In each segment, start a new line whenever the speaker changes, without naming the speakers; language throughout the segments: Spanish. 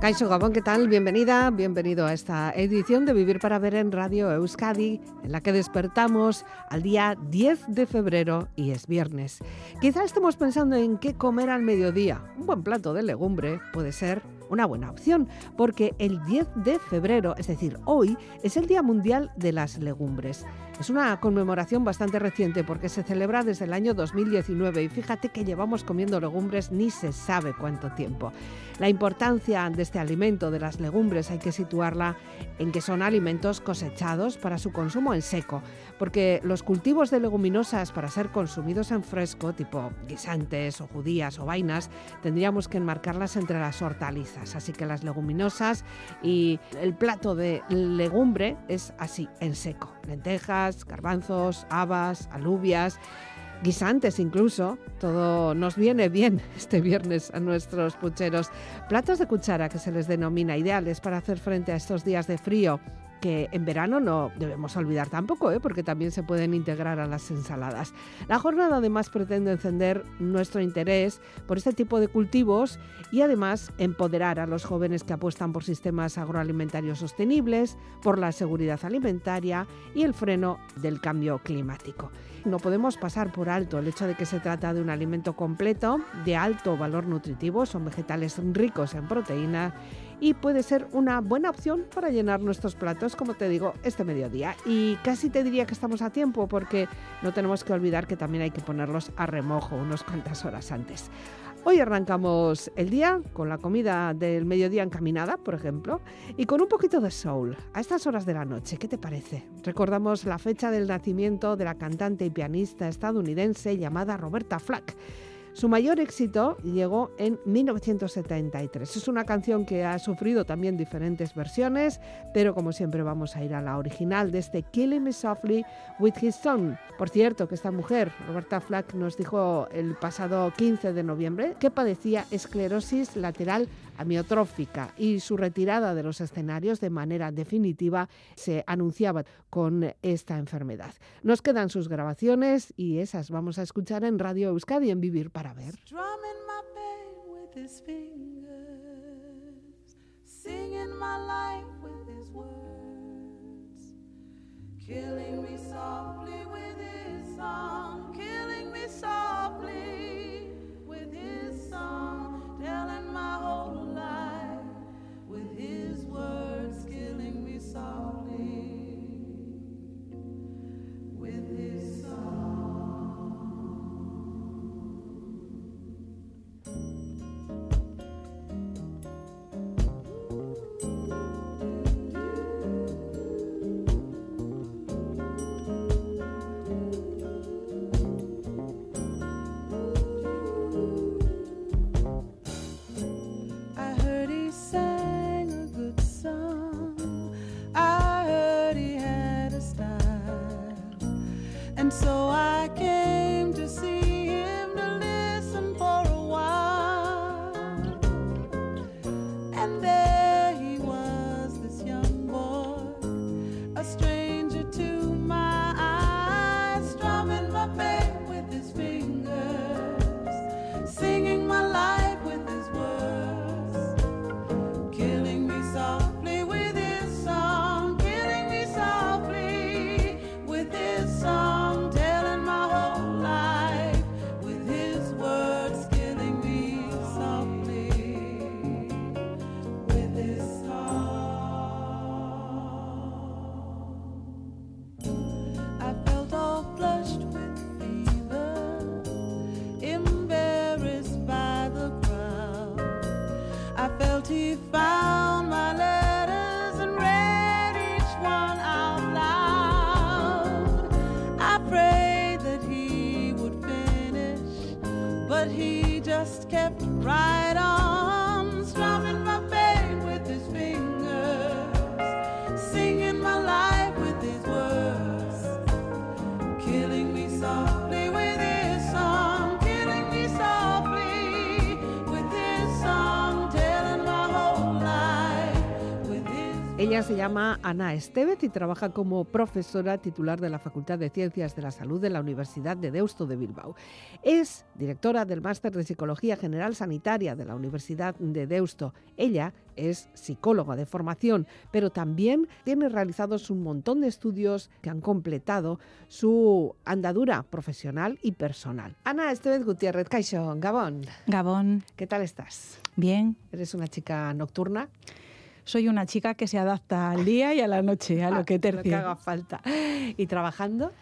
Caixo Gabón, ¿qué tal? Bienvenida, bienvenido a esta edición de Vivir para Ver en Radio Euskadi, en la que despertamos al día 10 de febrero y es viernes. Quizá estemos pensando en qué comer al mediodía. Un buen plato de legumbre puede ser una buena opción, porque el 10 de febrero, es decir, hoy, es el Día Mundial de las Legumbres. Es una conmemoración bastante reciente porque se celebra desde el año 2019 y fíjate que llevamos comiendo legumbres ni se sabe cuánto tiempo. La importancia de este alimento, de las legumbres, hay que situarla en que son alimentos cosechados para su consumo en seco, porque los cultivos de leguminosas para ser consumidos en fresco, tipo guisantes o judías o vainas, tendríamos que enmarcarlas entre las hortalizas. Así que las leguminosas y el plato de legumbre es así, en seco. Lentejas, garbanzos, habas, alubias guisantes incluso. Todo nos viene bien este viernes a nuestros pucheros. Platos de cuchara que se les denomina ideales para hacer frente a estos días de frío que en verano no debemos olvidar tampoco, ¿eh? porque también se pueden integrar a las ensaladas. La jornada además pretende encender nuestro interés por este tipo de cultivos y además empoderar a los jóvenes que apuestan por sistemas agroalimentarios sostenibles, por la seguridad alimentaria y el freno del cambio climático. No podemos pasar por alto el hecho de que se trata de un alimento completo, de alto valor nutritivo, son vegetales ricos en proteína y puede ser una buena opción para llenar nuestros platos, como te digo, este mediodía. Y casi te diría que estamos a tiempo porque no tenemos que olvidar que también hay que ponerlos a remojo unas cuantas horas antes. Hoy arrancamos el día con la comida del mediodía encaminada, por ejemplo, y con un poquito de soul a estas horas de la noche. ¿Qué te parece? Recordamos la fecha del nacimiento de la cantante y pianista estadounidense llamada Roberta Flack su mayor éxito llegó en 1973. Es una canción que ha sufrido también diferentes versiones, pero como siempre vamos a ir a la original de este Killing Me Softly with His Son. Por cierto, que esta mujer, Roberta Flack, nos dijo el pasado 15 de noviembre que padecía esclerosis lateral amiotrófica y su retirada de los escenarios de manera definitiva se anunciaba con esta enfermedad. Nos quedan sus grabaciones y esas vamos a escuchar en Radio Euskadi en Vivir para Ver. Killing me softly with his song, killing me softly with his song, telling my whole killing llama Ana Estevez y trabaja como profesora titular de la Facultad de Ciencias de la Salud de la Universidad de Deusto de Bilbao. Es directora del Máster de Psicología General Sanitaria de la Universidad de Deusto. Ella es psicóloga de formación, pero también tiene realizados un montón de estudios que han completado su andadura profesional y personal. Ana Estevez Gutiérrez, Caixo, Gabón.
Gabón.
¿Qué tal estás?
Bien.
¿Eres una chica nocturna?
Soy una chica que se adapta al día y a la noche, a lo que tercie.
Lo que haga falta. ¿Y trabajando?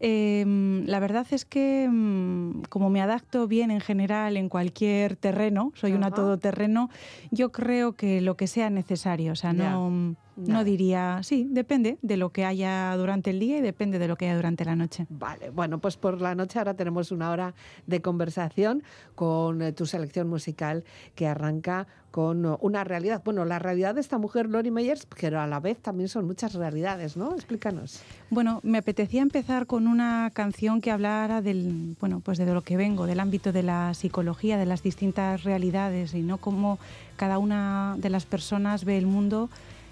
Eh, la verdad es que mm, como me adapto bien en general en cualquier terreno, soy Ajá. una todoterreno, yo creo que lo que sea necesario, o sea, no, no, diría, sí, depende de lo que haya durante el día y depende de lo que haya durante la noche.
Vale, bueno, pues por la noche ahora tenemos una hora de conversación con eh, tu selección musical que arranca con una realidad. Bueno, la realidad de esta mujer, Lori Meyers, pero a la vez también son muchas realidades, ¿no? Explícanos.
Bueno, me apetecía empezar con una canción que hablara del, bueno, pues de lo que vengo, del ámbito de la psicología, de las distintas realidades y no cómo cada una de las personas ve el mundo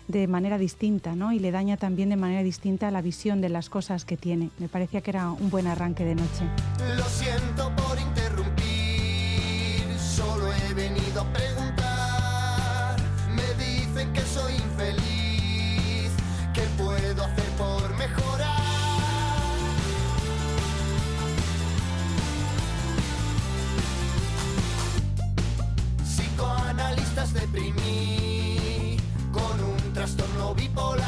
de manera distinta, ¿no? Y le daña también de manera distinta la visión de las cosas que tiene. Me parecía que era un buen arranque de noche.
Lo siento por interrumpir, solo he venido a preguntar. Me dicen que soy infeliz, ¿qué puedo hacer por mejorar? Psicoanalistas un bipolar,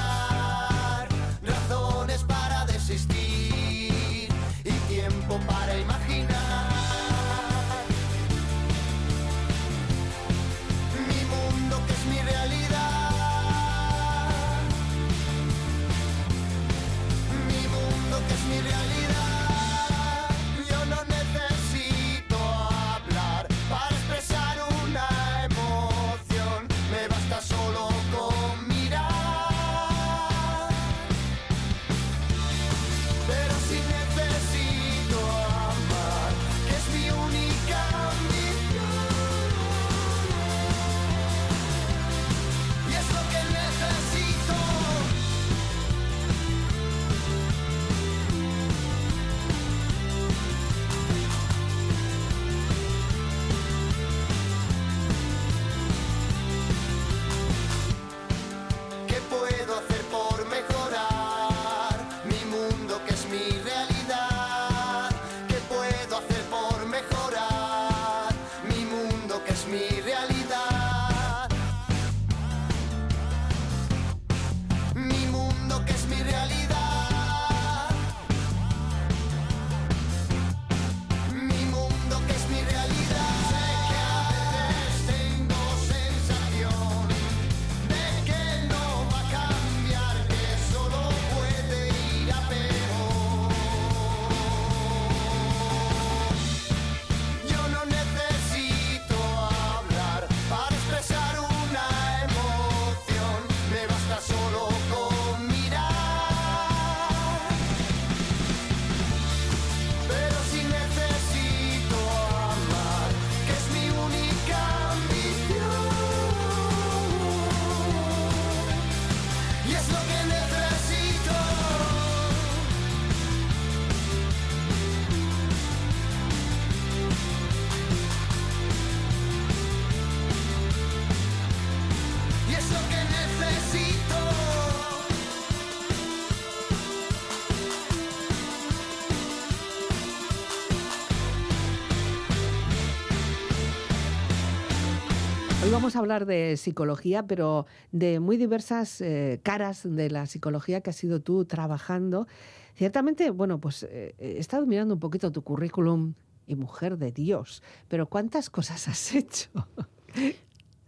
vamos a hablar de psicología, pero de muy diversas eh, caras de la psicología que has sido tú trabajando. Ciertamente, bueno, pues eh, he estado mirando un poquito tu currículum y mujer de Dios, pero ¿cuántas cosas has hecho?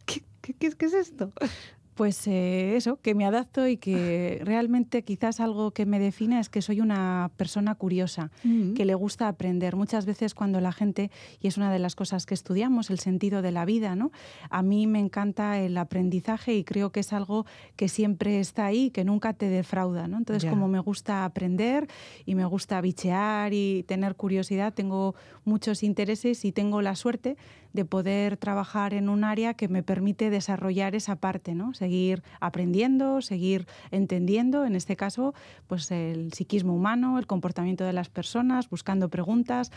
¿Qué, es esto?
Pues eh, eso, que me adapto y que realmente quizás algo que me define es que soy una persona curiosa, que le gusta aprender. Muchas veces cuando la gente, y es una de las cosas que estudiamos, el sentido de la vida, ¿no? A mí me encanta el aprendizaje y creo que es algo que siempre está ahí, que nunca te defrauda, ¿no? Entonces,
Ya.
como me gusta aprender y me gusta bichear y tener curiosidad, tengo muchos intereses y tengo la suerte de poder trabajar en un área que me permite desarrollar esa parte, ¿no? Seguir aprendiendo, seguir entendiendo, en este caso, pues el psiquismo humano, el comportamiento de las personas, buscando preguntas.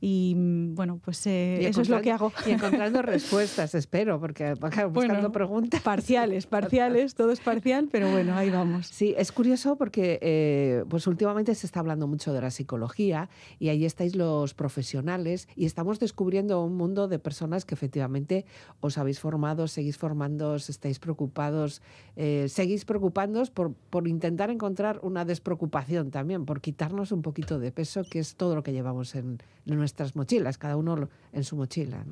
Y mm, bueno, pues eh,
Y
eso es lo que hago.
Y encontrando respuestas, espero, porque buscando
Bueno,
preguntas.
Parciales, parciales, todo es parcial, pero bueno, ahí vamos.
Sí, es curioso porque eh, pues últimamente se está hablando mucho de la psicología y ahí estáis los profesionales y estamos descubriendo un mundo de personas que efectivamente os habéis formado, seguís formando, estáis preocupados, eh, seguís preocupándoos por, por intentar encontrar una despreocupación también, por quitarnos un poquito de peso, que es todo lo que llevamos en, en nuestras mochilas, cada uno en su mochila.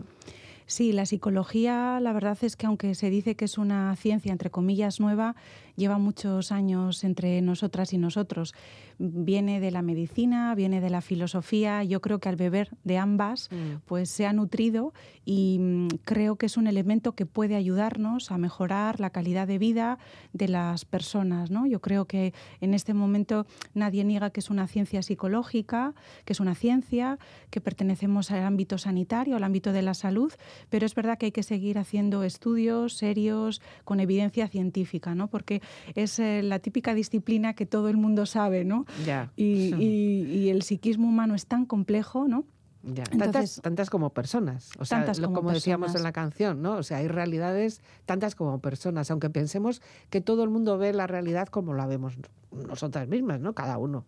Sí, la psicología, la verdad es que aunque se dice que es una ciencia, entre comillas, nueva, lleva muchos años entre nosotras y nosotros. Viene de la medicina, viene de la filosofía. Yo creo que al beber de ambas, pues se ha nutrido y mm, creo que es un elemento que puede ayudarnos a mejorar la calidad de vida de las personas. ¿no? Yo creo que en este momento nadie niega que es una ciencia psicológica, que es una ciencia, que pertenecemos al ámbito sanitario, al ámbito de la salud, pero es verdad que hay que seguir haciendo estudios serios, con evidencia científica, ¿no? porque es eh, la típica disciplina que todo el mundo sabe, ¿no?
Ya.
Y, y- y el psiquismo humano es tan complejo, ¿no?
Ya,
Entonces-
tantas, tantas como personas. O sea,
Tantas
lo-
como
como, decíamos en la canción, ¿no? O sea, hay realidades tantas como personas, aunque pensemos que todo el mundo ve la realidad como la vemos nosotras mismas, ¿no? Cada uno.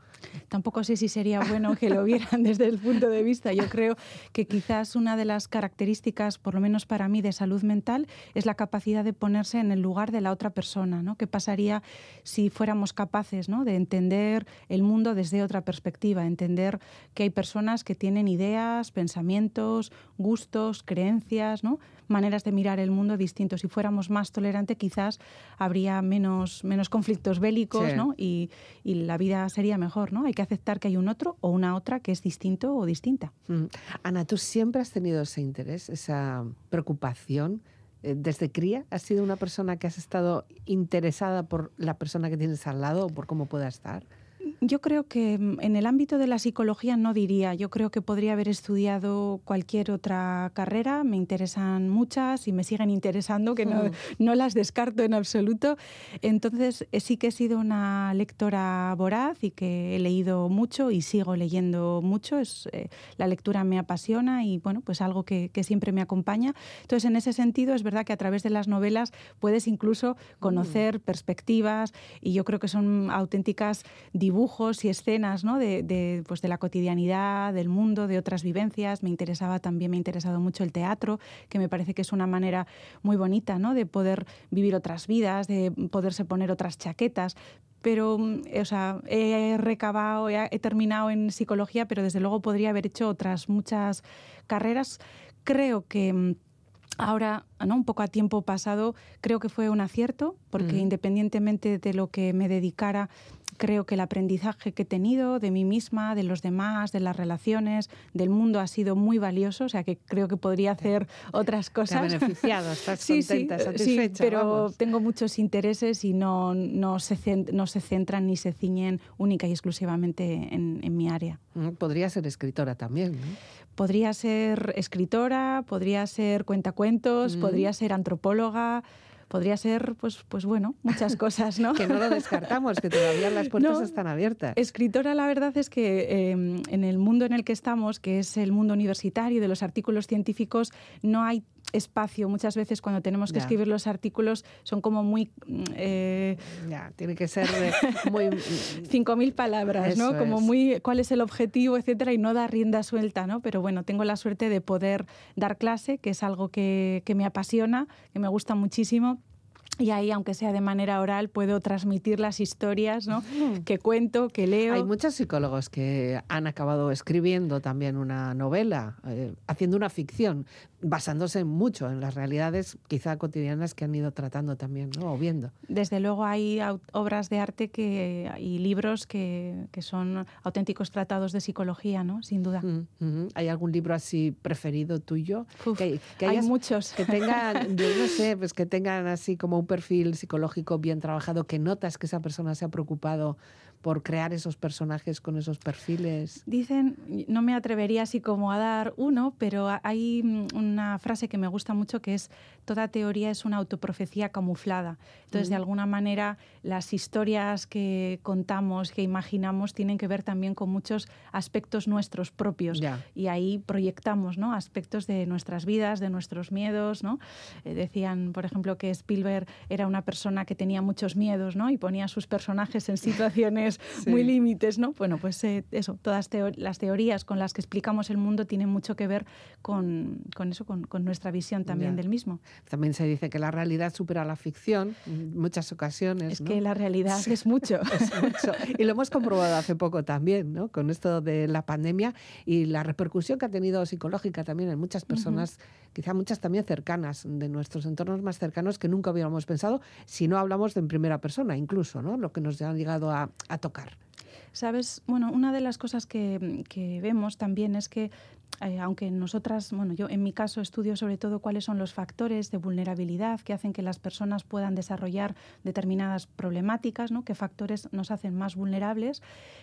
Tampoco sé si sería bueno que lo vieran desde el punto de vista. Yo creo que quizás una de las características, por lo menos para mí, de salud mental es la capacidad de ponerse en el lugar de la otra persona. ¿no? ¿Qué pasaría si fuéramos capaces ¿no? de entender el mundo desde otra perspectiva? Entender que hay personas que tienen ideas, pensamientos, gustos, creencias, ¿no? maneras de mirar el mundo distintos. Si fuéramos más tolerantes, quizás habría menos, menos conflictos bélicos
Sí.
¿no? y, y la vida sería mejor. ¿no? Hay que aceptar que hay un otro o una otra que es distinto o distinta.
Mm. Ana, ¿tú siempre has tenido ese interés, esa preocupación? eh, ¿Desde cría has sido una persona que has estado interesada por la persona que tienes al lado o por cómo pueda estar?
Yo creo que mm, en el ámbito de la psicología no diría, yo creo que podría haber estudiado cualquier otra carrera, me interesan muchas y me siguen interesando, que no, no las descarto en absoluto. Entonces eh, sí que he sido una lectora voraz y que he leído mucho y sigo leyendo mucho, es, eh, la lectura me apasiona y bueno, pues algo que, que siempre me acompaña. Entonces en ese sentido es verdad que a través de las novelas puedes incluso conocer perspectivas y yo creo que son auténticas dibujos y escenas ¿no? de, de, pues de la cotidianidad, del mundo, de otras vivencias. Me interesaba también, me ha interesado mucho el teatro, que me parece que es una manera muy bonita ¿no? de poder vivir otras vidas, de poderse poner otras chaquetas. Pero, mm, o sea, he recabado, he, terminado en psicología, pero desde luego podría haber hecho otras muchas carreras. Creo que mm, ahora, ¿no? un poco a tiempo pasado, creo que fue un acierto, porque
Mm.
independientemente de lo que me dedicara, creo que el aprendizaje que he tenido de mí misma, de los demás, de las relaciones, del mundo ha sido muy valioso, o sea que creo que podría hacer otras
Te ha
cosas.
beneficiado, estás
Sí,
contenta,
sí, eh,
satisfecha.
sí, pero
vamos.
tengo muchos intereses y no, no, se, no se centran ni se ciñen única y exclusivamente en, en mi área.
Mm, Podría ser escritora también, ¿no?
Podría ser escritora, podría ser cuentacuentos,
Mm.
podría ser antropóloga, podría ser, pues, pues bueno, muchas cosas, ¿no?
Que no lo descartamos, que todavía las puertas
No.
están abiertas.
Escritora, la verdad es que eh, en el mundo en el que estamos, que es el mundo universitario de los artículos científicos, no hay espacio. Muchas veces cuando tenemos que
Ya.
escribir los artículos son como muy... mm, eh,
Ya, tiene que ser muy...
5.000 palabras, ¿no?
Eso
Como
es.
muy cuál es el objetivo, etcétera, y no dar rienda suelta, ¿no? Pero bueno, tengo la suerte de poder dar clase, que es algo que, que me apasiona, que me gusta muchísimo. Y ahí, aunque sea de manera oral, puedo transmitir las historias ¿no? que cuento, que leo.
Hay muchos psicólogos que han acabado escribiendo también una novela, eh, haciendo una ficción, basándose mucho en las realidades quizá cotidianas que han ido tratando también, ¿no? O viendo.
Desde luego hay obras de arte que, y libros que, que son auténticos tratados de psicología, ¿no? Sin duda.
Mm. ¿Hay algún libro así preferido tuyo?
Uf,
que, que
hay muchos.
que tengan, yo no sé, pues que tengan así como un perfil psicológico bien trabajado, que notas que esa persona se ha preocupado por crear esos personajes con esos perfiles?
Dicen, no me atrevería así como a dar uno, pero hay mm, una frase que me gusta mucho que es toda teoría es una autoprofecía camuflada. Entonces, de alguna manera, las historias que contamos, que imaginamos, tienen que ver también con muchos aspectos nuestros propios.
Ya.
Y ahí proyectamos ¿no? aspectos de nuestras vidas, de nuestros miedos. ¿no? Eh, decían, por ejemplo, que Spielberg era una persona que tenía muchos miedos ¿no? y ponía a sus personajes en situaciones
Sí.
muy límites. ¿no? Bueno, pues eh, eso, todas teo- las teorías con las que explicamos el mundo tienen mucho que ver con, con eso, con, con nuestra visión también
Ya.
del mismo.
También se dice que la realidad supera la ficción en muchas ocasiones.
Es
¿no?
que la realidad es mucho.
Es mucho. Y lo hemos comprobado hace poco también, ¿no? Con esto de la pandemia y la repercusión que ha tenido psicológica también en muchas personas, quizá muchas también cercanas, de nuestros entornos más cercanos que nunca hubiéramos pensado, si no hablamos de en primera persona, incluso, ¿no? Lo que nos ha llegado a, a
Sabes, bueno, una de las cosas que, que vemos también es que, eh, aunque nosotras, bueno, yo en mi caso estudio sobre todo cuáles son los factores de vulnerabilidad que hacen que las personas puedan desarrollar determinadas problemáticas, ¿no? qué factores nos hacen más vulnerables.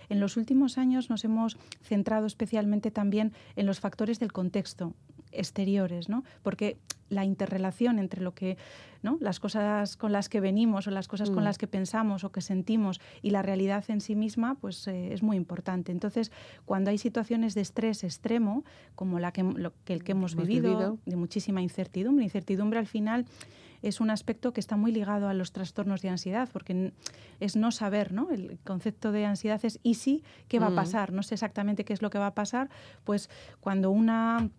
En los últimos años nos hemos centrado especialmente también en los factores del contexto exteriores, ¿no? Porque la interrelación entre lo que, ¿no? las cosas con las que venimos o las cosas con
Mm.
las que pensamos o que sentimos y la realidad en sí misma, pues eh, es muy importante. Entonces, cuando hay situaciones de estrés extremo, como la que, lo que el que hemos,
Hemos
vivido,
vivido.
de muchísima incertidumbre, incertidumbre al final es un aspecto que está muy ligado a los trastornos de ansiedad, porque es no saber, ¿no? El concepto de ansiedad es ¿y si? ¿Qué va
Mm.
a pasar? No sé exactamente qué es lo que va a pasar. Pues cuando una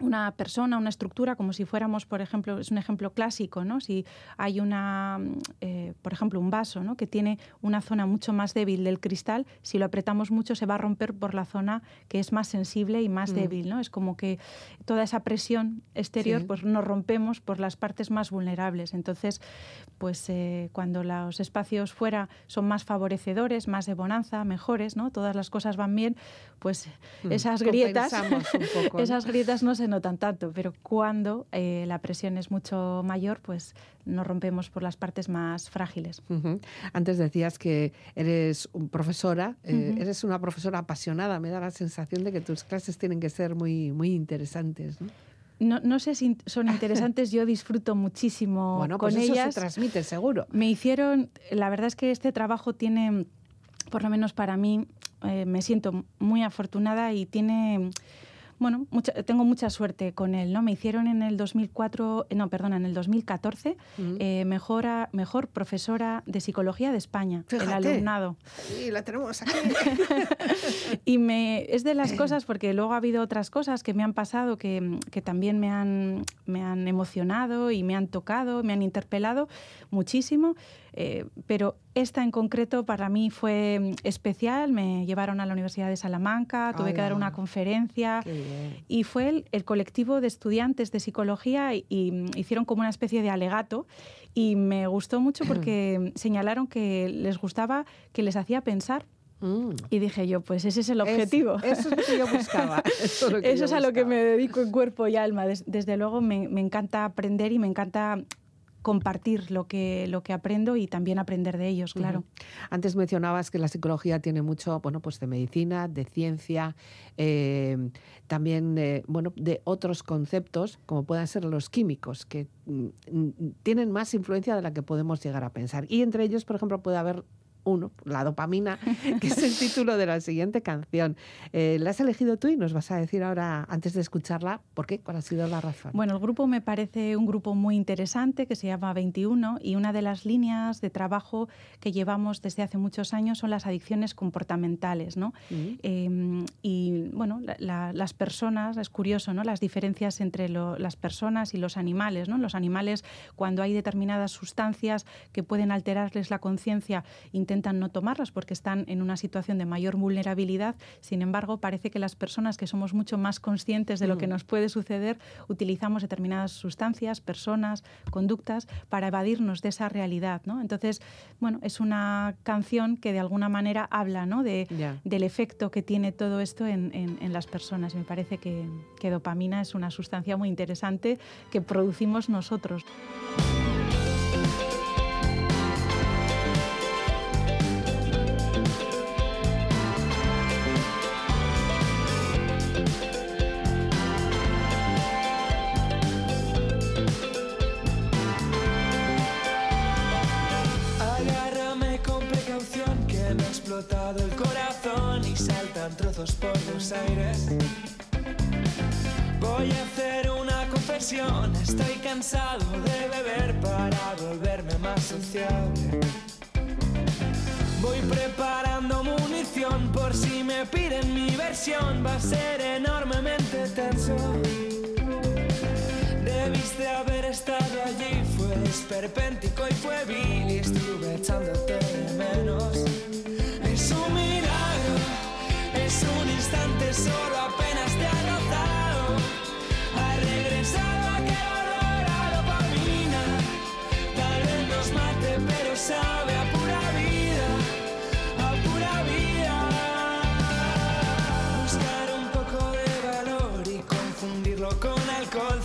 una persona, una estructura, como si fuéramos, por ejemplo, es un ejemplo clásico, ¿no? Si hay una, mm, eh, por ejemplo, un vaso, ¿no? Que tiene una zona mucho más débil del cristal, si lo apretamos mucho se va a romper por la zona que es más sensible y más
Mm.
débil, ¿no? Es como que toda esa presión exterior,
Sí.
pues nos rompemos por las partes más vulnerables. Entonces, pues eh, cuando los espacios fuera son más favorecedores, más de bonanza, mejores, ¿no? Todas las cosas van bien, pues
Mm.
esas grietas,
un poco, ¿no?
esas grietas no se notan tanto, pero cuando eh, la presión es mucho mayor, pues nos rompemos por las partes más frágiles.
Antes decías que eres un profesora, eh, eres una profesora apasionada. Me da la sensación de que tus clases tienen que ser muy, muy interesantes. ¿no?
No, no sé si son interesantes, yo disfruto muchísimo
bueno,
con
pues eso
ellas.
se transmite seguro.
Me hicieron, la verdad es que este trabajo tiene, por lo menos para mí, eh, me siento muy afortunada y tiene, bueno, mucha- tengo mucha suerte con él, ¿no? Me hicieron en el 2004, eh, no, perdona, en el 2014,
Mm.
eh, mejora, mejor profesora de psicología de España, el alumnado.
Sí, la tenemos aquí.
Y me, es de las cosas, porque luego ha habido otras cosas que me han pasado que, que también me han, me han emocionado y me han tocado, me han interpelado muchísimo, eh, pero esta en concreto para mí fue mm, especial. Me llevaron a la Universidad de Salamanca, tuve que dar una conferencia. Y fue el, el colectivo de estudiantes de psicología y, y, mm, hicieron como una especie de alegato y me gustó mucho porque señalaron que les gustaba que les hacía pensar
Mm.
y dije yo, pues ese es el
Es-
objetivo.
eso es lo que yo buscaba. Eso es, lo que
Eso
yo
es a lo que me dedico en cuerpo y alma. Des- desde luego me, me encanta aprender y me encanta compartir lo que, lo que aprendo y también aprender de ellos, claro.
Antes mencionabas que la psicología tiene mucho, bueno, pues de medicina, de ciencia, eh, también, eh, bueno, de otros conceptos, como puedan ser los químicos, que mm, mm, tienen más influencia de la que podemos llegar a pensar. Y entre ellos, por ejemplo, puede haber uno, la dopamina, que es el título de la siguiente canción. Eh, la has elegido tú y nos vas a decir ahora, antes de escucharla, por qué, cuál ha sido la razón.
Bueno, el grupo me parece un grupo muy interesante que se llama 21 y una de las líneas de trabajo que llevamos desde hace muchos años son las adicciones comportamentales, ¿no?
Mm.
Eh, y bueno, la- la- las personas, es curioso, ¿no? Las diferencias entre lo- las personas y los animales, ¿no? Los animales, cuando hay determinadas sustancias que pueden alterarles la conciencia, intentan no tomarlas porque están en una situación de mayor vulnerabilidad. Sin embargo, parece que las personas que somos mucho más conscientes de lo que
Mm.
nos puede suceder, utilizamos determinadas sustancias, personas, conductas para evadirnos de esa realidad, ¿no? Entonces, bueno, es una canción que de alguna manera habla, ¿no? De, del efecto que tiene todo esto en, en- en las personas. Me parece que, que dopamina es una sustancia muy interesante que producimos nosotros.
Trozos por los aires. Voy a hacer una confesión, estoy cansado de beber para volverme más sociable. Voy preparando munición por si me piden mi versión, va a ser enormemente tenso. Debiste haber estado allí, fue esperpéntico y fue vil y estuve echándote de menos.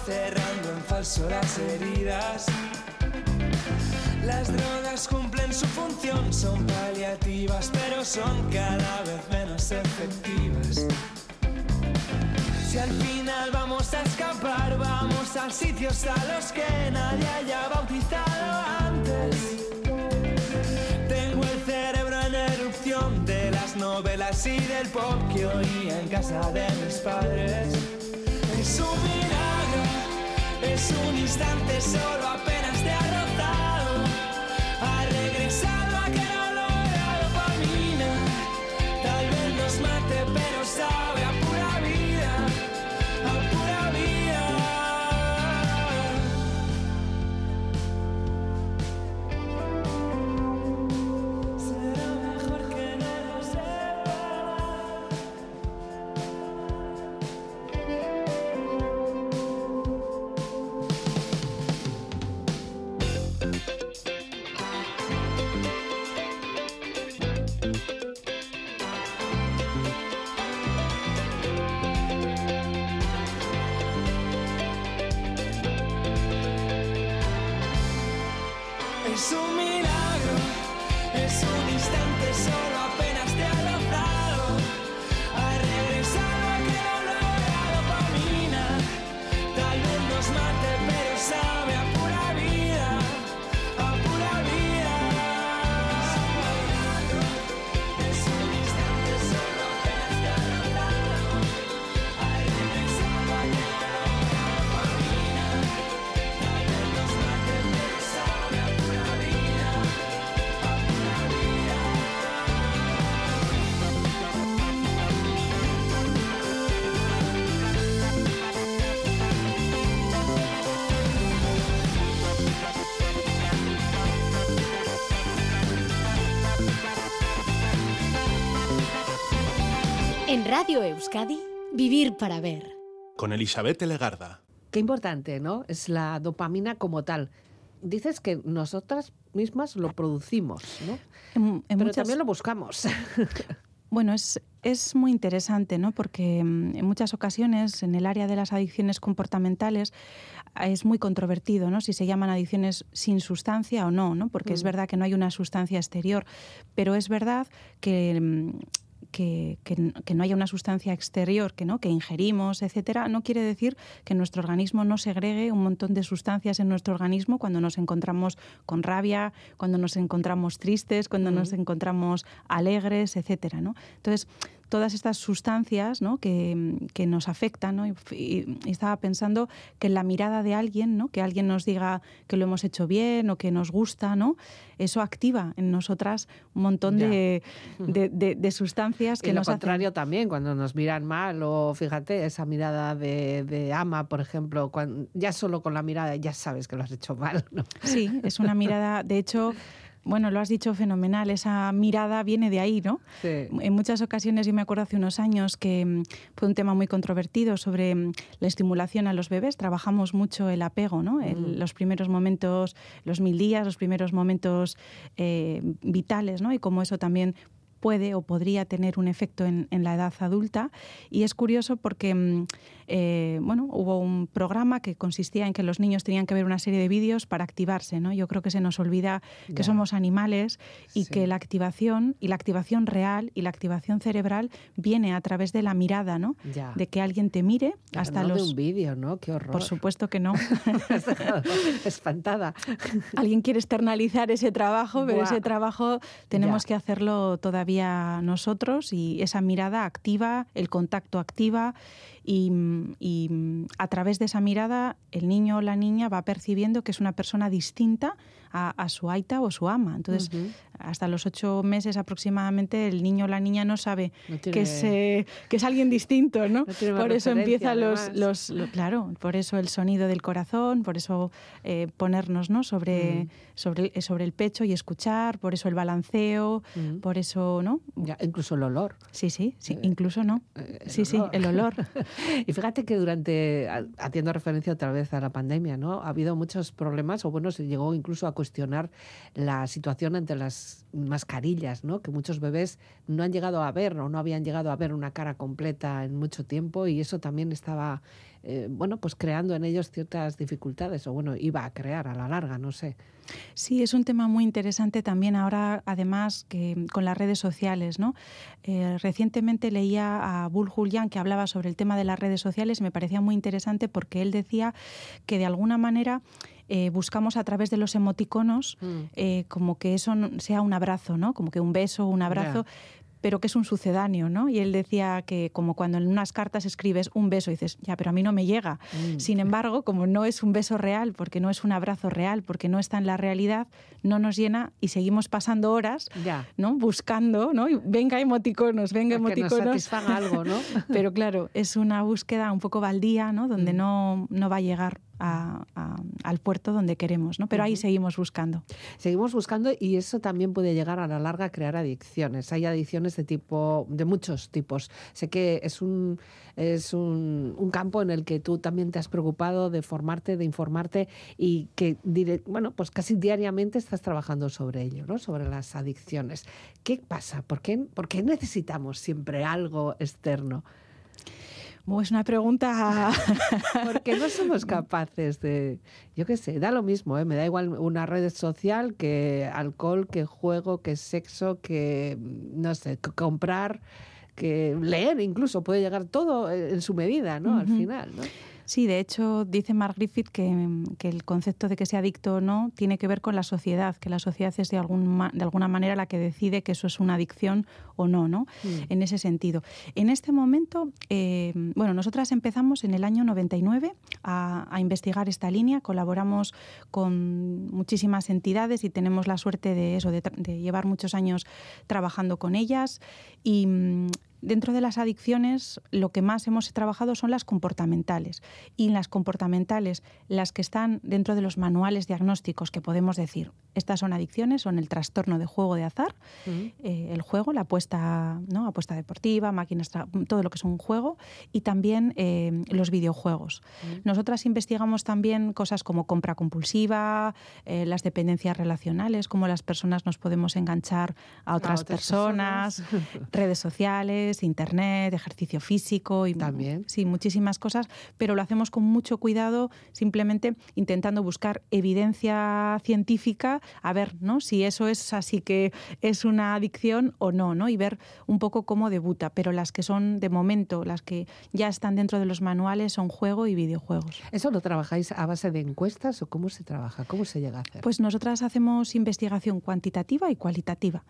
Cerrando en falso las heridas. Las drogas cumplen su función, son paliativas, pero son cada vez menos efectivas. Si al final vamos a escapar, vamos a sitios a los que nadie haya bautizado antes. Tengo el cerebro en erupción de las novelas y del pop que oí en casa de mis padres. Es un milagro, es un instante solo apenas pero
Radio Euskadi, Vivir para Ver.
Con Elizabeth Legarda.
Qué importante, ¿no? Es la dopamina como tal. Dices que nosotras mismas lo producimos, ¿no?
En, en
Pero
muchas-
también lo buscamos.
Bueno, es, es muy interesante, ¿no? Porque mm, en muchas ocasiones en el área de las adicciones comportamentales es muy controvertido, ¿no? Si se llaman adicciones sin sustancia o no, ¿no? Porque es
Mm.
verdad que no hay una sustancia exterior, pero es verdad que mm, que, que no haya una sustancia exterior que no que ingerimos, etcétera, no quiere decir que nuestro organismo no segregue un montón de sustancias en nuestro organismo cuando nos encontramos con rabia, cuando nos encontramos tristes, cuando nos encontramos alegres, etcétera, ¿no? Entonces, todas estas sustancias ¿no? que, que nos afectan, ¿no? y, y- y estaba pensando que en la mirada de alguien, ¿no? que alguien nos diga que lo hemos hecho bien o que nos gusta, ¿no? eso activa en nosotras un montón de, de- de- de sustancias que
y lo
nos hacen-
contrario también, cuando nos miran mal o fíjate, esa mirada de, ama, por ejemplo, ya solo con la mirada ya sabes que lo has hecho mal. ¿no?
Sí, es una mirada, de hecho, bueno, lo has dicho fenomenal, esa mirada viene de ahí, ¿no?
Sí.
En muchas ocasiones, yo me acuerdo hace unos años que mm, fue un tema muy controvertido sobre mm, la estimulación a los bebés. Trabajamos mucho el apego, ¿no? El-
Mm.
los primeros momentos, los mil días, los primeros momentos eh, vitales, ¿no? Y cómo eso también puede o podría tener un efecto en, en la edad adulta. Y es curioso porque mm, eh, bueno, hubo un programa que consistía en que los niños tenían que ver una serie de vídeos para activarse. ¿no? Yo creo que se nos olvida que somos animales y
Sí.
que la activación y la activación real y la activación cerebral viene a través de la mirada, ¿no? De que alguien te mire
Pero
hasta
no de
los...
un vídeo, ¿no? Qué horror.
Por supuesto que no.
Espantada.
Alguien quiere externalizar ese trabajo, pero
Buah.
ese trabajo tenemos que hacerlo todavía nosotros y esa mirada activa, el contacto activa y, y a través de esa mirada el niño o la niña va percibiendo que es una persona distinta a, a su aita o su ama. Entonces,
Ujú.
hasta los ocho meses aproximadamente el niño o la niña no sabe
No tiene-
que, es, eh, que es alguien distinto, ¿no?
No
por eso empiezan los, los, lo- claro, por eso el sonido del corazón, por eso eh, ponernos ¿no? sobre,
Mm.
sobre, el- sobre el pecho y escuchar, por eso el balanceo,
Mm.
por eso, ¿no?
Ya, incluso el olor.
Sí, sí, sí, incluso no.
Eh, el
Sí, sí,
olor.
el olor.
Y fíjate que durante, haciendo referencia otra vez a la pandemia, ¿no? Ha habido muchos problemas, o bueno, se llegó incluso a cuestionar la situación entre las mascarillas, ¿no? Que muchos bebés no han llegado a ver o no habían llegado a ver una cara completa en mucho tiempo y eso también estaba, eh, bueno, pues creando en ellos ciertas dificultades, o bueno, iba a crear a la larga, no sé.
Sí, es un tema muy interesante también ahora, además, que con las redes sociales. ¿no? Eh, recientemente leía a Bull Julian que hablaba sobre el tema de las redes sociales y me parecía muy interesante porque él decía que de alguna manera eh, buscamos a través de los emoticonos eh, como que eso sea un abrazo, ¿no? como que un beso, un abrazo. pero que es un sucedáneo, ¿no? Y él decía que como cuando en unas cartas escribes un beso y dices, ya, pero a mí no me llega.
Mm.
Sin embargo, como no es un beso real, porque no es un abrazo real, porque no está en la realidad, no nos llena y seguimos pasando horas,
Ya.
¿no? Buscando, ¿no? Y venga emoticonos, venga
Que nos
emoticonos.
satisfaga algo, ¿no?
Pero claro, es una búsqueda un poco baldía, ¿no? Donde
Mm.
no, no va a llegar a- a- al puerto donde queremos, ¿no? Pero ahí seguimos buscando.
Seguimos buscando y eso también puede llegar a la larga a crear adicciones. Hay adicciones de tipo, de muchos tipos. Sé que es un es un, un campo en el que tú también te has preocupado de formarte, de informarte y que bueno, pues casi diariamente estás trabajando sobre ello, ¿no? Sobre las adicciones. ¿Qué pasa? ¿Por qué, por qué necesitamos siempre algo externo?
Bueno, es una pregunta
Porque no somos capaces de, yo qué sé, da lo mismo, ¿eh? me da igual una red social que alcohol, que juego, que sexo, que, no sé, que comprar, que leer incluso, puede llegar todo en su medida, ¿no? Al final, ¿no?
Sí, de hecho, dice Mark Griffith que, que el concepto de que sea adicto o no tiene que ver con la sociedad, que la sociedad es de, algún, de alguna manera la que decide que eso es una adicción o no, ¿no?
Mm.
En ese sentido. En este momento, eh, bueno, nosotras empezamos en el año 99 a, a investigar esta línea, colaboramos con muchísimas entidades y tenemos la suerte de eso, de, de llevar muchos años trabajando con ellas y mm, Dentro de las adicciones, lo que más hemos trabajado son las comportamentales. Y las comportamentales, las que están dentro de los manuales diagnósticos que podemos decir, estas son adicciones, son el trastorno de juego de azar, eh, el juego, la apuesta, ¿no? apuesta deportiva, máquinas, todo lo que es un juego, y también eh, los videojuegos. Nosotras investigamos también cosas como compra compulsiva, eh, las dependencias relacionales, cómo las personas nos podemos enganchar a otras,
otras
personas,
personas.
redes sociales, internet, ejercicio físico y
También.
sí, muchísimas cosas, pero lo hacemos con mucho cuidado, simplemente intentando buscar evidencia científica a ver, ¿no? si eso es así que es una adicción o no, ¿no? Y ver un poco cómo debuta, pero las que son de momento, las que ya están dentro de los manuales son juego y videojuegos.
¿Eso lo trabajáis a base de encuestas o cómo se trabaja? ¿Cómo se llega a hacer?
Pues nosotras hacemos investigación cuantitativa y cualitativa.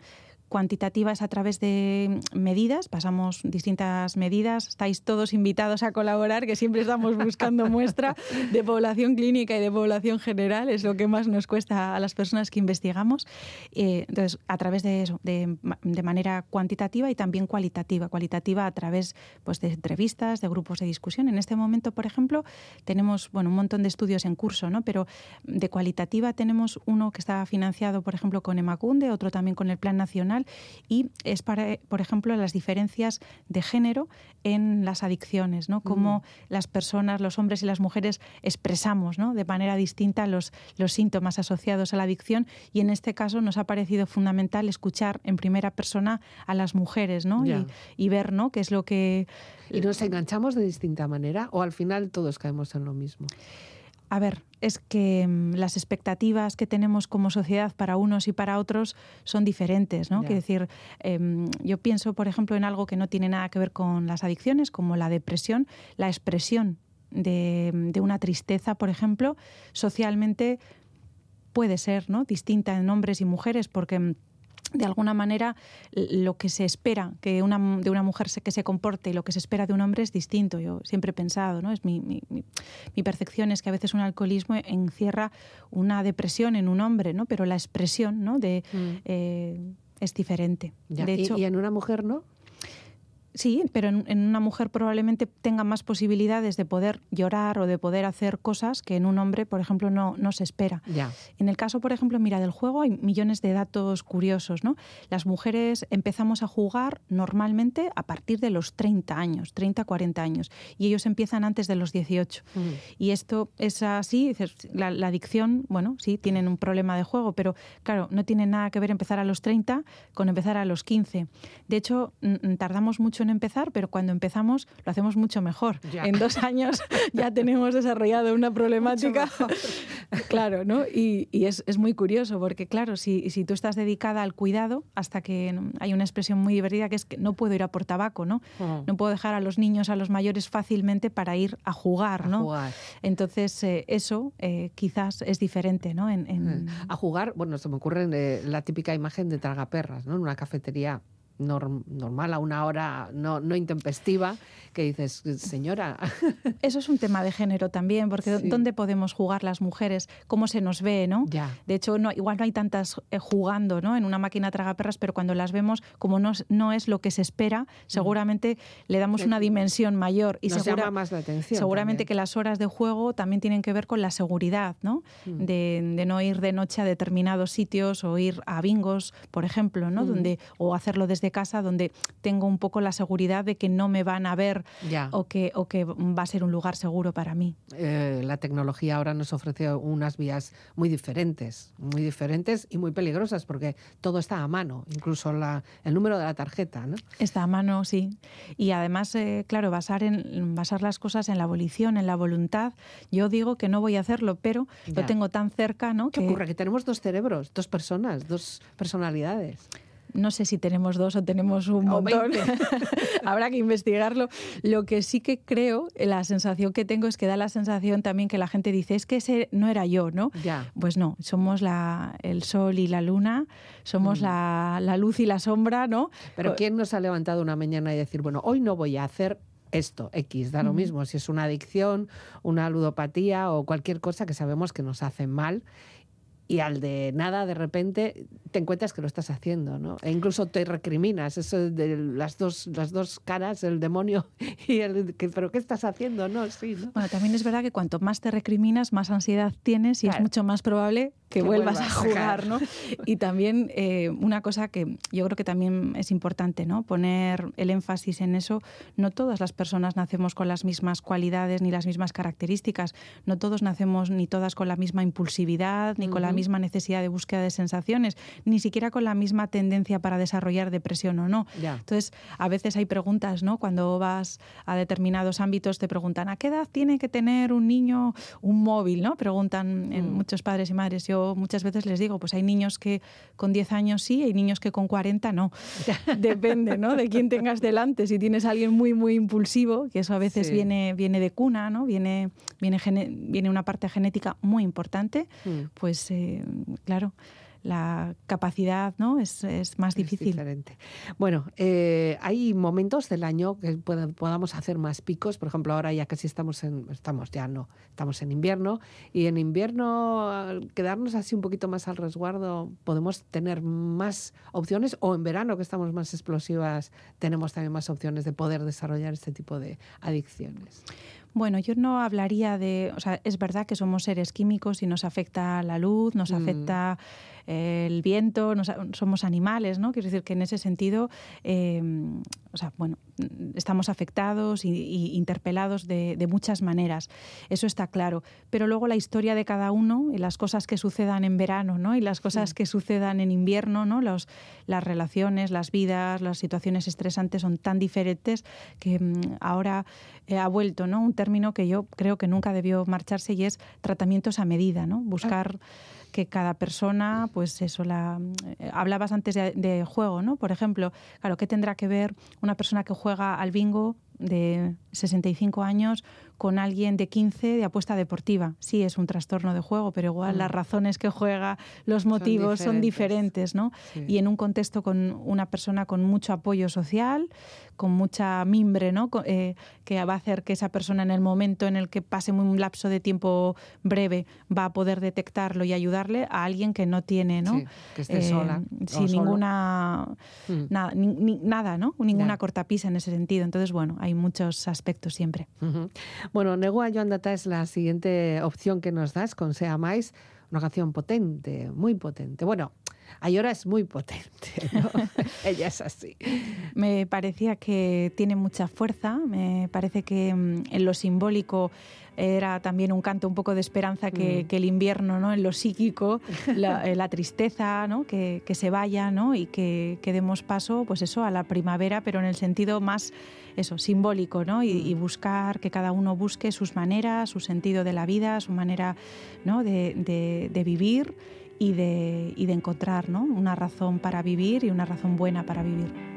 Cuantitativa es a través de medidas, pasamos distintas medidas, estáis todos invitados a colaborar, que siempre estamos buscando muestra de población clínica y de población general, es lo que más nos cuesta a las personas que investigamos. Eh, entonces, a través de eso, de manera cuantitativa y también cualitativa. Cualitativa a través pues, de entrevistas, de grupos de discusión. En este momento, por ejemplo, tenemos bueno, un montón de estudios en curso, ¿no? pero de cualitativa tenemos uno que está financiado, por ejemplo, con Emacunde, otro también con el Plan Nacional, y es para, por ejemplo, las diferencias de género en las adicciones, ¿no? Cómo las personas, los hombres y las mujeres expresamos ¿no? de manera distinta los, los síntomas asociados a la adicción, y en este caso nos ha parecido fundamental escuchar en primera persona a las mujeres, ¿no? Y, y ver, ¿no? qué es lo que
¿Y nos enganchamos de distinta manera o al final todos caemos en lo mismo?
A ver, es que mm, las expectativas que tenemos como sociedad para unos y para otros son diferentes, ¿no? Quiero decir, em, yo pienso, por ejemplo, en algo que no tiene nada que ver con las adicciones, como la depresión, la expresión de, de una tristeza, por ejemplo, socialmente puede ser, ¿no? Distinta en hombres y mujeres, porque mm, de alguna manera lo que se espera que una, de una mujer se, que se comporte y lo que se espera de un hombre es distinto. Yo siempre he pensado, ¿no? Es mi, mi, mi- percepción es que a veces un alcoholismo encierra una depresión en un hombre, ¿no? Pero la expresión, ¿no? De, eh, es diferente.
Ya.
De
Y-
hecho,
y, en una mujer no?
Sí, pero en, en una mujer probablemente tenga más posibilidades de poder llorar o de poder hacer cosas que en un hombre, por ejemplo, no, no se espera.
Ya.
En el caso, por ejemplo, mira, del juego hay millones de datos curiosos, ¿no? Las mujeres empezamos a jugar normalmente a partir de los 30 años, 30, 40 años, y ellos empiezan antes de los 18.
Mm.
Y esto es así, la, la adicción, bueno, sí, tienen un problema de juego, pero claro, no tiene nada que ver empezar a los 30 con empezar a los 15. De hecho, tardamos mucho en empezar, pero cuando empezamos lo hacemos mucho mejor.
Ya.
En dos años ya tenemos desarrollado una problemática. claro, ¿no? Y, y es, es muy curioso, porque claro, si, si tú estás dedicada al cuidado, hasta que mm, hay una expresión muy divertida que es que no puedo ir a por tabaco, ¿no?
Oh.
No puedo dejar a los niños, a los mayores fácilmente para ir a jugar,
A
¿no?
jugar.
Entonces, eh, eso eh, quizás es diferente, ¿no? En, en-
A jugar, bueno, se me ocurre eh, la típica imagen de tragaperras, ¿no? En una cafetería norm- normal a una hora no, no intempestiva, que dices, señora,
Eso es un tema de género también, porque
Sí.
¿dónde podemos jugar las mujeres? ¿Cómo se nos ve, no?
ya.
De hecho, no, igual no hay tantas eh, jugando ¿no? en una máquina tragaperras, pero cuando las vemos, como no, es- no es lo que se espera, seguramente le damos una dimensión mayor. Y
Nos
segura-
llama más la atención.
seguramente que las horas de juego también tienen que ver con la seguridad, ¿no?
Mm.
De, de no ir de noche a determinados sitios o ir a bingos, por ejemplo, ¿no?
Mm.
Donde, o hacerlo desde casa, donde tengo un poco la seguridad de que no me van a ver
Ya.
o que, o que va a ser un lugar seguro para mí.
Eh, la tecnología ahora nos ofrece unas vías muy diferentes, muy diferentes y muy peligrosas, porque todo está a mano, incluso la, el número de la tarjeta, ¿no?
Está a mano, sí. Y además, eh, claro, basar, en, basar las cosas en la volición, en la voluntad. Yo digo que no voy a hacerlo, pero
Ya.
lo tengo tan cerca, ¿no?
¿Qué
Que
ocurre? Que tenemos dos cerebros, dos personas, dos personalidades.
No sé si tenemos dos o tenemos un
O
montón.
20.
Habrá que investigarlo. Lo que sí que creo, la sensación que tengo es que da la sensación también que la gente dice, es que ese no era yo, ¿no?
Ya.
Pues no, somos la, el sol y la luna, somos la, la luz y la sombra, ¿no?
Pero ¿quién nos ha levantado una mañana y decir, bueno, hoy no voy a hacer esto, X, da lo mismo, si es una adicción, una ludopatía o cualquier cosa que sabemos que nos hace mal y al de nada de repente te encuentras que lo estás haciendo, ¿no? E incluso te recriminas, eso de las dos, las dos caras, el demonio y el que, pero ¿qué estás haciendo? No, sí, ¿no?
Bueno, también es verdad que cuanto más te recriminas, más ansiedad tienes y es mucho más probable que,
Que
vuelvas,
vuelvas,
a jugar. ¿no? Y también eh, una cosa que yo creo que también es importante, ¿no? Poner el énfasis en eso. No todas las personas nacemos con las mismas cualidades ni las mismas características. No todos nacemos ni todas con la misma impulsividad, ni con la misma necesidad de búsqueda de sensaciones, ni siquiera con la misma tendencia para desarrollar depresión o no.
Ya.
Entonces, a veces hay preguntas, ¿no? Cuando vas a determinados ámbitos te preguntan, ¿a qué edad tiene que tener un niño un móvil, ¿no? Preguntan en
Mm.
muchos padres y madres. Yo muchas veces les digo, pues hay niños que con 10 años sí, hay niños que con 40 no. Depende, ¿no? De quién tengas delante. Si tienes a alguien muy, muy impulsivo, que eso a veces
Sí.
viene, viene de cuna, ¿no? Viene, viene, viene una parte genética muy importante,
Mm.
pues eh, claro, la capacidad, ¿no? Es, es más
Es
difícil.
diferente. Bueno, eh, hay momentos del año que pueda- podamos hacer más picos. Por ejemplo, ahora ya casi estamos en, estamos ya no, estamos en invierno y en invierno al quedarnos así un poquito más al resguardo podemos tener más opciones o en verano que estamos más explosivas tenemos también más opciones de poder desarrollar este tipo de adicciones.
Bueno, yo no hablaría de, o sea, es verdad que somos seres químicos y nos afecta la luz, nos
Mm.
afecta eh, el viento, nos- somos animales, ¿no? Quiero decir que en ese sentido, eh, o sea, bueno, estamos afectados y, y interpelados de, de muchas maneras, eso está claro. Pero luego la historia de cada uno y las cosas que sucedan en verano, ¿no? Y las cosas que sucedan en invierno, ¿no? Los, las relaciones, las vidas, las situaciones estresantes son tan diferentes que mm, ahora eh, ha vuelto, ¿no? Un término que yo creo que nunca debió marcharse y es tratamientos a medida, ¿no? Buscar que cada persona, pues eso, la eh, hablabas antes de, de juego, ¿no? Por ejemplo, claro, ¿qué tendrá que ver una persona que juega al bingo de 65 años con alguien de 15 de apuesta deportiva. Sí, es un trastorno de juego, pero igual
Mm.
las razones que juega, los motivos son
diferentes.
diferentes, ¿no?
Sí.
Y en un contexto con una persona con mucho apoyo social, con mucha mimbre, ¿no? Eh, que va a hacer que esa persona en el momento en el que pase un lapso de tiempo breve va a poder detectarlo y ayudarle a alguien que no tiene, ¿no?
Sí, que esté sola o
Sin ninguna
Mm.
nada, ni- nada, ¿no? Ninguna
Ya.
cortapisa en ese sentido. Entonces, bueno, hay muchos aspectos siempre.
Bueno, Negua Joandata es la siguiente opción que nos das con Sea Mais, una canción potente, muy potente. Bueno, Ayora es muy potente, ¿no? Ella es así.
Me parecía que tiene mucha fuerza, me parece que mm, en lo simbólico era también un canto un poco de esperanza que,
Mm.
que el invierno, ¿no? En lo psíquico, la, eh, la tristeza, ¿no? Que, que se vaya, ¿no? Y que, que demos paso, pues eso, a la primavera, pero en el sentido más, eso, simbólico, ¿no? Y, y buscar, que cada uno busque sus maneras, su sentido de la vida, su manera, ¿no? De, de- de vivir y de, y de encontrar, ¿no? Una razón para vivir y una razón buena para vivir.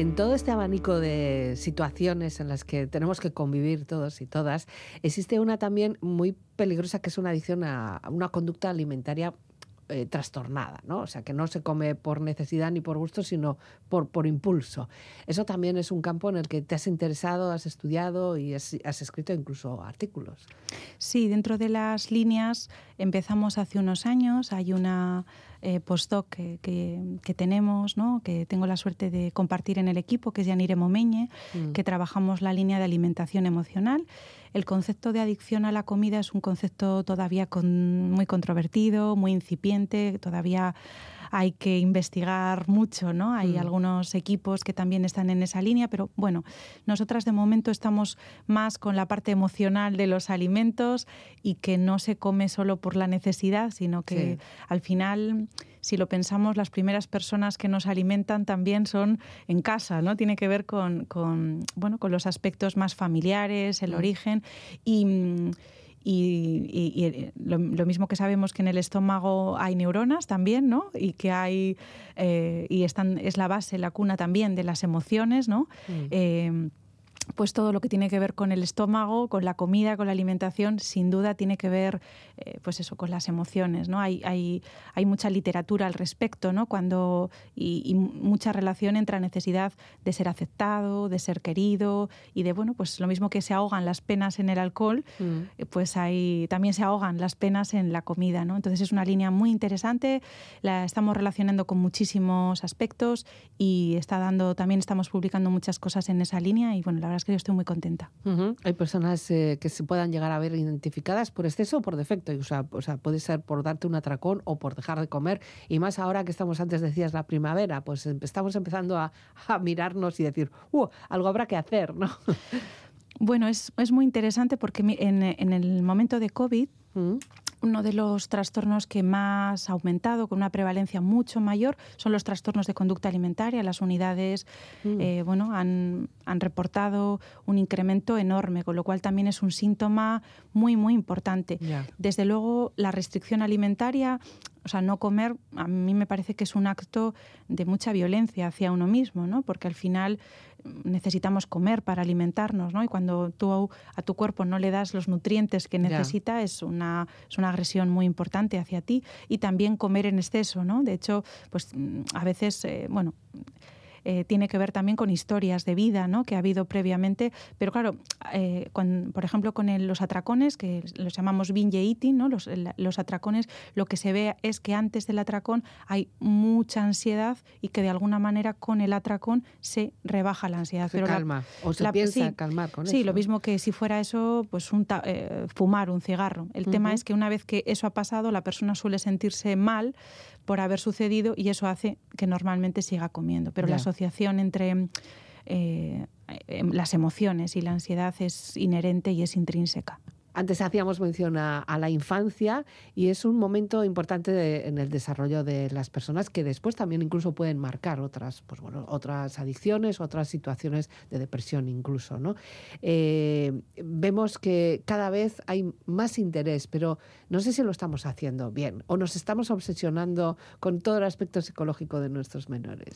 En todo este abanico de situaciones en las que tenemos que convivir todos y todas, existe una también muy peligrosa que es una adicción a una conducta alimentaria eh, trastornada, ¿no? O sea, que no se come por necesidad ni por gusto, sino por, por impulso. Eso también es un campo en el que te has interesado, has estudiado y has, has escrito incluso artículos.
Sí, dentro de las líneas empezamos hace unos años. Hay una eh, postdoc que, que- que tenemos, ¿no? que tengo la suerte de compartir en el equipo, que es Yanire Momeñe,
Mm.
que trabajamos la línea de alimentación emocional. El concepto de adicción a la comida es un concepto todavía con- muy controvertido, muy incipiente, todavía hay que investigar mucho, ¿no? Hay
Mm.
algunos equipos que también están en esa línea, pero bueno, nosotras de momento estamos más con la parte emocional de los alimentos y que no se come solo por la necesidad, sino que
Sí.
al final, si lo pensamos, las primeras personas que nos alimentan también son en casa, ¿no? Tiene que ver con, con, bueno, con los aspectos más familiares, el
Mm.
origen y... y, y- y, eh, lo, lo mismo que sabemos que en el estómago hay neuronas también, ¿no? Y que hay eh, y están es la base, la cuna también de las emociones, ¿no?
Mm.
Eh, pues todo lo que tiene que ver con el estómago, con la comida, con la alimentación, sin duda tiene que ver, eh, pues eso, con las emociones, ¿no? Hay, hay, hay mucha literatura al respecto, ¿no? Cuando y, y mucha relación entre la necesidad de ser aceptado, de ser querido y de bueno, pues lo mismo que se ahogan las penas en el alcohol,
Mm.
eh, pues hay, también se ahogan las penas en la comida, ¿no? Entonces es una línea muy interesante, la estamos relacionando con muchísimos aspectos y está dando, también estamos publicando muchas cosas en esa línea y bueno, la verdad es que yo estoy muy contenta.
Hay personas eh, que se puedan llegar a ver identificadas por exceso o por defecto. O sea, o sea, puede ser por darte un atracón o por dejar de comer. Y más ahora que estamos, antes decías, la primavera, pues em- estamos empezando a, a mirarnos y decir, uh, algo habrá que hacer, ¿no?
Bueno, es, es muy interesante porque en, en el momento de COVID. Uno de los trastornos que más ha aumentado, con una prevalencia mucho mayor, son los trastornos de conducta alimentaria. Las unidades
Mm.
eh, bueno, han, han reportado un incremento enorme, con lo cual también es un síntoma muy, muy importante. Desde luego, la restricción alimentaria, o sea, no comer, a mí me parece que es un acto de mucha violencia hacia uno mismo, ¿no? Porque al final mm, necesitamos comer para alimentarnos, ¿no? Y cuando tú a tu cuerpo no le das los nutrientes que necesita, es una, es una agresión muy importante hacia ti. Y también comer en exceso, ¿no? De hecho, pues mm, a veces, eh, bueno, eh, tiene que ver también con historias de vida ¿no? que ha habido previamente. Pero claro, eh, con- por ejemplo, con el- los atracones, que los llamamos binge eating, ¿no? los, atracones, lo que se ve es que antes del atracón hay mucha ansiedad y que de alguna manera con el atracón se rebaja la ansiedad.
Se
Pero la-
calma. o se
la-
piensa
sí,
calmar con
Sí,
eso.
lo mismo que si fuera eso, pues un ta- eh, fumar un cigarro. El tema es que una vez que eso ha pasado, la persona suele sentirse mal por haber sucedido y eso hace que normalmente siga comiendo. Pero la asociación entre eh, eh, las emociones y la ansiedad es inherente y es intrínseca.
Antes hacíamos mención a, la infancia y es un momento importante de- en el desarrollo de las personas que después también incluso pueden marcar otras, pues bueno, otras adicciones, otras situaciones de depresión incluso, ¿no? Eh, vemos que cada vez hay más interés, pero no sé si lo estamos haciendo bien o nos estamos obsesionando con todo el aspecto psicológico de nuestros menores.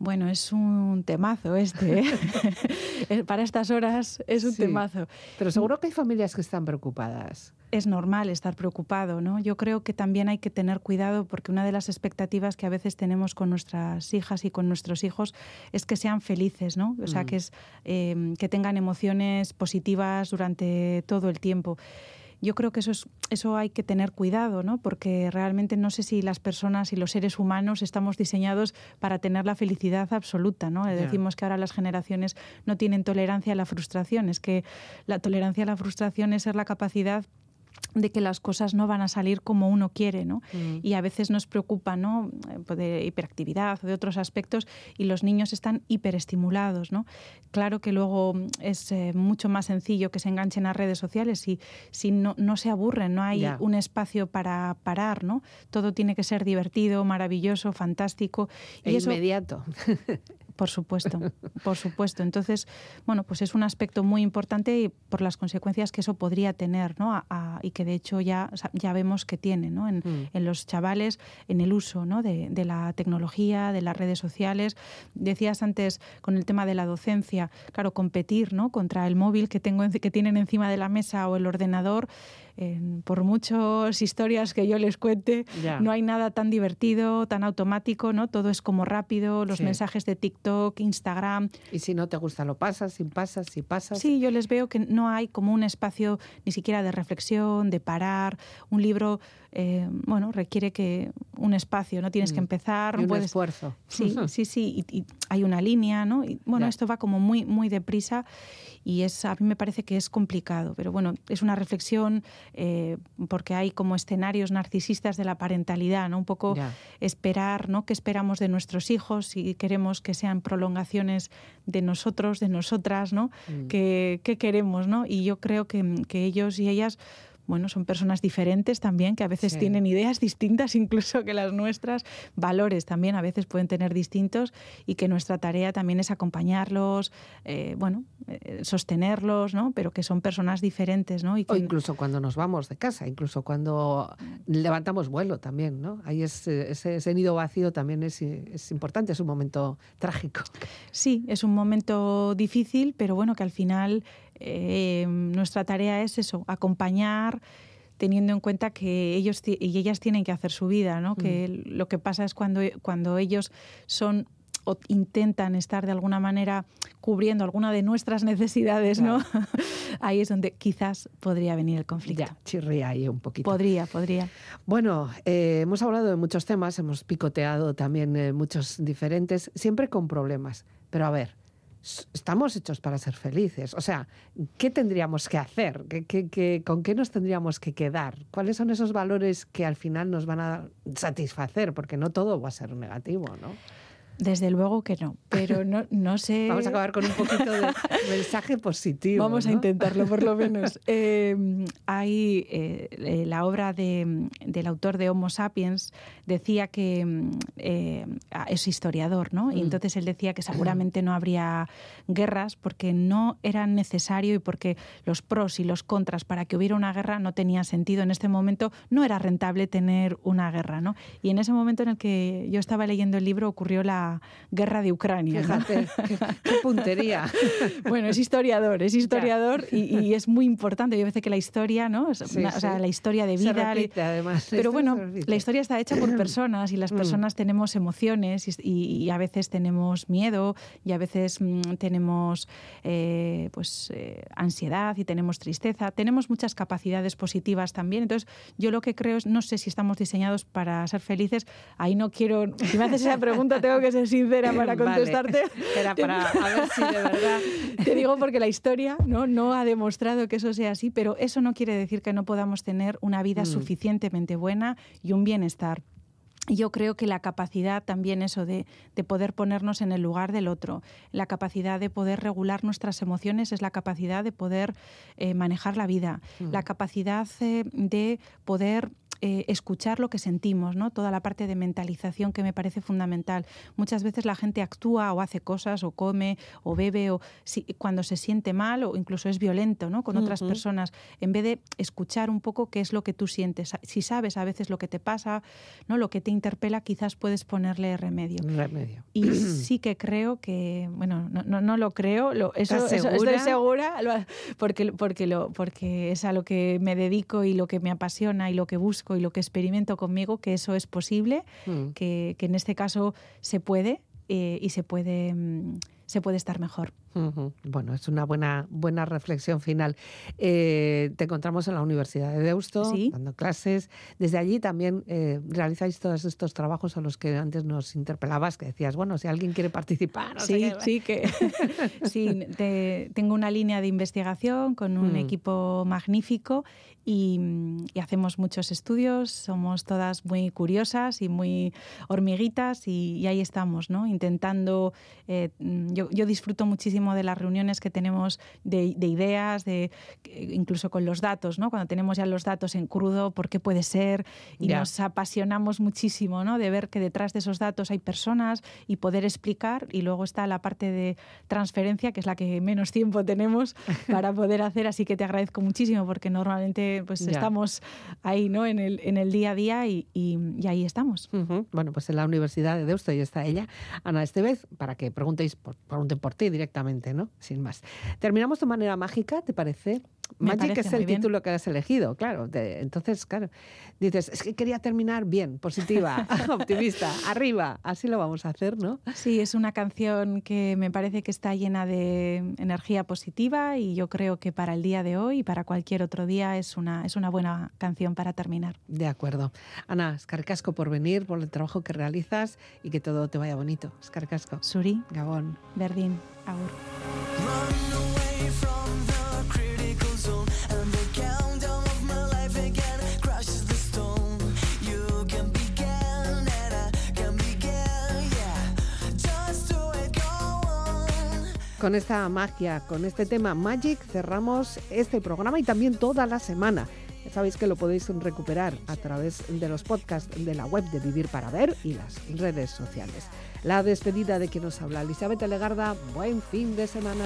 Bueno, es un temazo este. ¿eh? Eh, Para estas horas es un
Sí.
temazo.
Pero seguro que hay familias que están preocupadas.
es normal estar preocupado, ¿no? Yo creo que también hay que tener cuidado porque una de las expectativas que a veces tenemos con nuestras hijas y con nuestros hijos es que sean felices, ¿no? O sea,
Mm.
que, es, eh, que tengan emociones positivas durante todo el tiempo. Yo creo que eso, es, eso hay que tener cuidado, ¿no? Porque realmente no sé si las personas y los seres humanos estamos diseñados para tener la felicidad absoluta, ¿no? Decimos que ahora las generaciones no tienen tolerancia a la frustración. Es que la tolerancia a la frustración es ser la capacidad de que las cosas no van a salir como uno quiere, ¿no?
Mm.
Y a veces nos preocupa, ¿no? Pues de hiperactividad o de otros aspectos y los niños están hiperestimulados, ¿no? Claro que luego es eh, mucho más sencillo que se enganchen a redes sociales si, si no, no se aburren, no hay un espacio para parar, ¿no? Todo tiene que ser divertido, maravilloso, fantástico.
E
Y eso,
inmediato.
por supuesto, por supuesto. Entonces, bueno, pues es un aspecto muy importante y por las consecuencias que eso podría tener, ¿no? A- a- y que de hecho ya, ya vemos que tiene ¿no? en,
Mm.
en los chavales, en el uso ¿no? de, de la tecnología, de las redes sociales. Decías antes con el tema de la docencia, claro, competir ¿no? contra el móvil que, tengo, en- que tienen encima de la mesa o el ordenador. En- por muchas historias que yo les cuente,
Ya.
no hay nada tan divertido, tan automático, ¿no? Todo es como rápido, los
Sí.
mensajes de TikTok, Instagram,
Y si no te gusta, lo pasas, si pasas, si pasas.
Sí, yo les veo que no hay como un espacio ni siquiera de reflexión, de parar. Un libro, eh, bueno, requiere que un espacio, no tienes que
Mm.
empezar,
Y un
puedes.
esfuerzo.
Sí, sí, sí, y, y hay una línea, ¿no? Y, bueno, esto va como muy, muy deprisa y es, a mí me parece que es complicado, pero bueno, es una reflexión eh, porque hay como escenarios narcisistas de la parentalidad, ¿no? Un poco esperar, ¿no? ¿Qué esperamos de nuestros hijos? Si queremos que sean prolongaciones de nosotros, de nosotras, ¿no?
Mm.
¿Qué, qué queremos, no? Y yo creo que, que ellos y ellas bueno, son personas diferentes también, que a veces
Sí.
tienen ideas distintas incluso que las nuestras, valores también a veces pueden tener distintos y que nuestra tarea también es acompañarlos, eh, bueno, eh, sostenerlos, ¿no? Pero que son personas diferentes, ¿no? Y
O incluso cuando nos vamos de casa, incluso cuando levantamos vuelo también, ¿no? Ahí es, ese, ese nido vacío también es, es importante, es un momento trágico.
Sí, es un momento difícil, pero bueno, que al final eh, nuestra tarea es eso, acompañar teniendo en cuenta que ellos y ellas tienen que hacer su vida, ¿no? Que lo que pasa es cuando, cuando ellos son o intentan estar de alguna manera cubriendo alguna de nuestras necesidades, ¿no? Ahí es donde quizás podría venir el conflicto.
Ya, chirría ahí un poquito.
Podría, podría.
Bueno, eh, hemos hablado de muchos temas, hemos picoteado también eh, muchos diferentes, siempre con problemas. Pero a ver, estamos hechos para ser felices. O sea, ¿qué tendríamos que hacer? ¿Qué, qué- con qué nos tendríamos que quedar? ¿Cuáles son esos valores que al final nos van a satisfacer? Porque no todo va a ser negativo, ¿no?
Desde luego que no, pero no, no sé...
Vamos a acabar con un poquito de mensaje positivo.
Vamos a intentarlo, por lo menos. Eh, hay eh, eh, la obra de- del autor de Homo sapiens decía que mm, eh, es historiador, ¿no? Y
Mm.
entonces él decía que seguramente no habría guerras porque no era necesario y porque los pros y los contras para que hubiera una guerra no tenía sentido. En este momento no era rentable tener una guerra, ¿no? Y en ese momento en el que yo estaba leyendo el libro ocurrió la guerra de Ucrania. ¿no?
Fíjate, qué, qué puntería.
Bueno, es historiador, es historiador y, y es muy importante. Yo veces que la historia, ¿no? Es
Sí,
una- O sea,
sí.
la historia de
Se
vida.
repite, además.
Pero bueno,
se
la historia está hecha por personas y las
Mm.
personas tenemos emociones y, y- y a veces tenemos miedo y a veces mm, tenemos eh, pues eh, ansiedad y tenemos tristeza. Tenemos muchas capacidades positivas también. Entonces, yo lo que creo es, no sé si estamos diseñados para ser felices. Ahí no quiero, si me haces esa pregunta tengo que ser sincera para
Vale.
contestarte.
Era para a ver si de verdad.
Te digo porque la historia ¿no? no ha demostrado que eso sea así, pero eso no quiere decir que no podamos tener una vida
Mm.
suficientemente buena y un bienestar. Y Yo creo que la capacidad también eso de, de poder ponernos en el lugar del otro, la capacidad de poder regular nuestras emociones es la capacidad de poder eh, manejar la vida,
Mm.
la capacidad eh, de poder eh, escuchar lo que sentimos, ¿no? Toda la parte de mentalización que me parece fundamental. Muchas veces la gente actúa o hace cosas o come o bebe o si- cuando se siente mal o incluso es violento, ¿no? Con otras
Ujú.
personas, en vez de escuchar un poco qué es lo que tú sientes. Si sabes a veces lo que te pasa, ¿no? Lo que te interpela, quizás puedes ponerle remedio.
Remedio.
Y sí que creo que, bueno, no, no, no lo creo, lo, eso,
¿Estás
eso- estoy segura, porque, porque, lo, porque es a lo que me dedico y lo que me apasiona y lo que busco y lo que experimento conmigo, que eso es posible,
Mm.
que, que en este caso se puede eh, y se puede, mm, se puede estar mejor.
Bueno, es una buena, buena reflexión final. Eh, te encontramos en la Universidad de Deusto,
Sí.
dando clases. Desde allí también eh, realizáis todos estos trabajos a los que antes nos interpelabas, que decías, bueno, si alguien quiere participar. no
Sí, sí, que sí, te- tengo una línea de investigación con un
Mm.
equipo magnífico y, y hacemos muchos estudios, somos todas muy curiosas y muy hormiguitas y, y ahí estamos, ¿no? Intentando, eh, yo, yo disfruto muchísimo muchísimo de las reuniones que tenemos de, de ideas, de incluso con los datos, ¿no? Cuando tenemos ya los datos en crudo, por qué puede ser, y nos apasionamos muchísimo, ¿no? De ver que detrás de esos datos hay personas y poder explicar. Y luego está la parte de transferencia, que es la que menos tiempo tenemos para poder hacer. Así que te agradezco muchísimo porque normalmente pues estamos ahí, ¿no? En el, en el día a día y, y- y ahí estamos.
Bueno, pues en la Universidad de Deusto y está ella, Ana Estevez, para que preguntéis por, pregunten por ti directamente, ¿no? Sin más. Terminamos de manera mágica, ¿te parece?
Me
Magic es el
bien.
título que has elegido, claro. de- entonces, claro, dices, es que quería terminar bien, positiva, optimista, arriba. Así lo vamos a hacer, ¿no?
Sí, es una canción que me parece que está llena de energía positiva y yo creo que para el día de hoy y para cualquier otro día es una, es una buena canción para terminar.
De acuerdo. Ana, escarcasco por venir, por el trabajo que realizas y que todo te vaya bonito. Escarcasco.
Suri,
Gabón.
Berdín, Agur.
Con esta magia, con este tema Magic, cerramos este programa y también toda la semana. Sabéis que lo podéis recuperar a través de los podcasts de la web de Vivir para Ver y las redes sociales. La despedida de quien nos habla, Elizabeth Legarda. Buen fin de semana.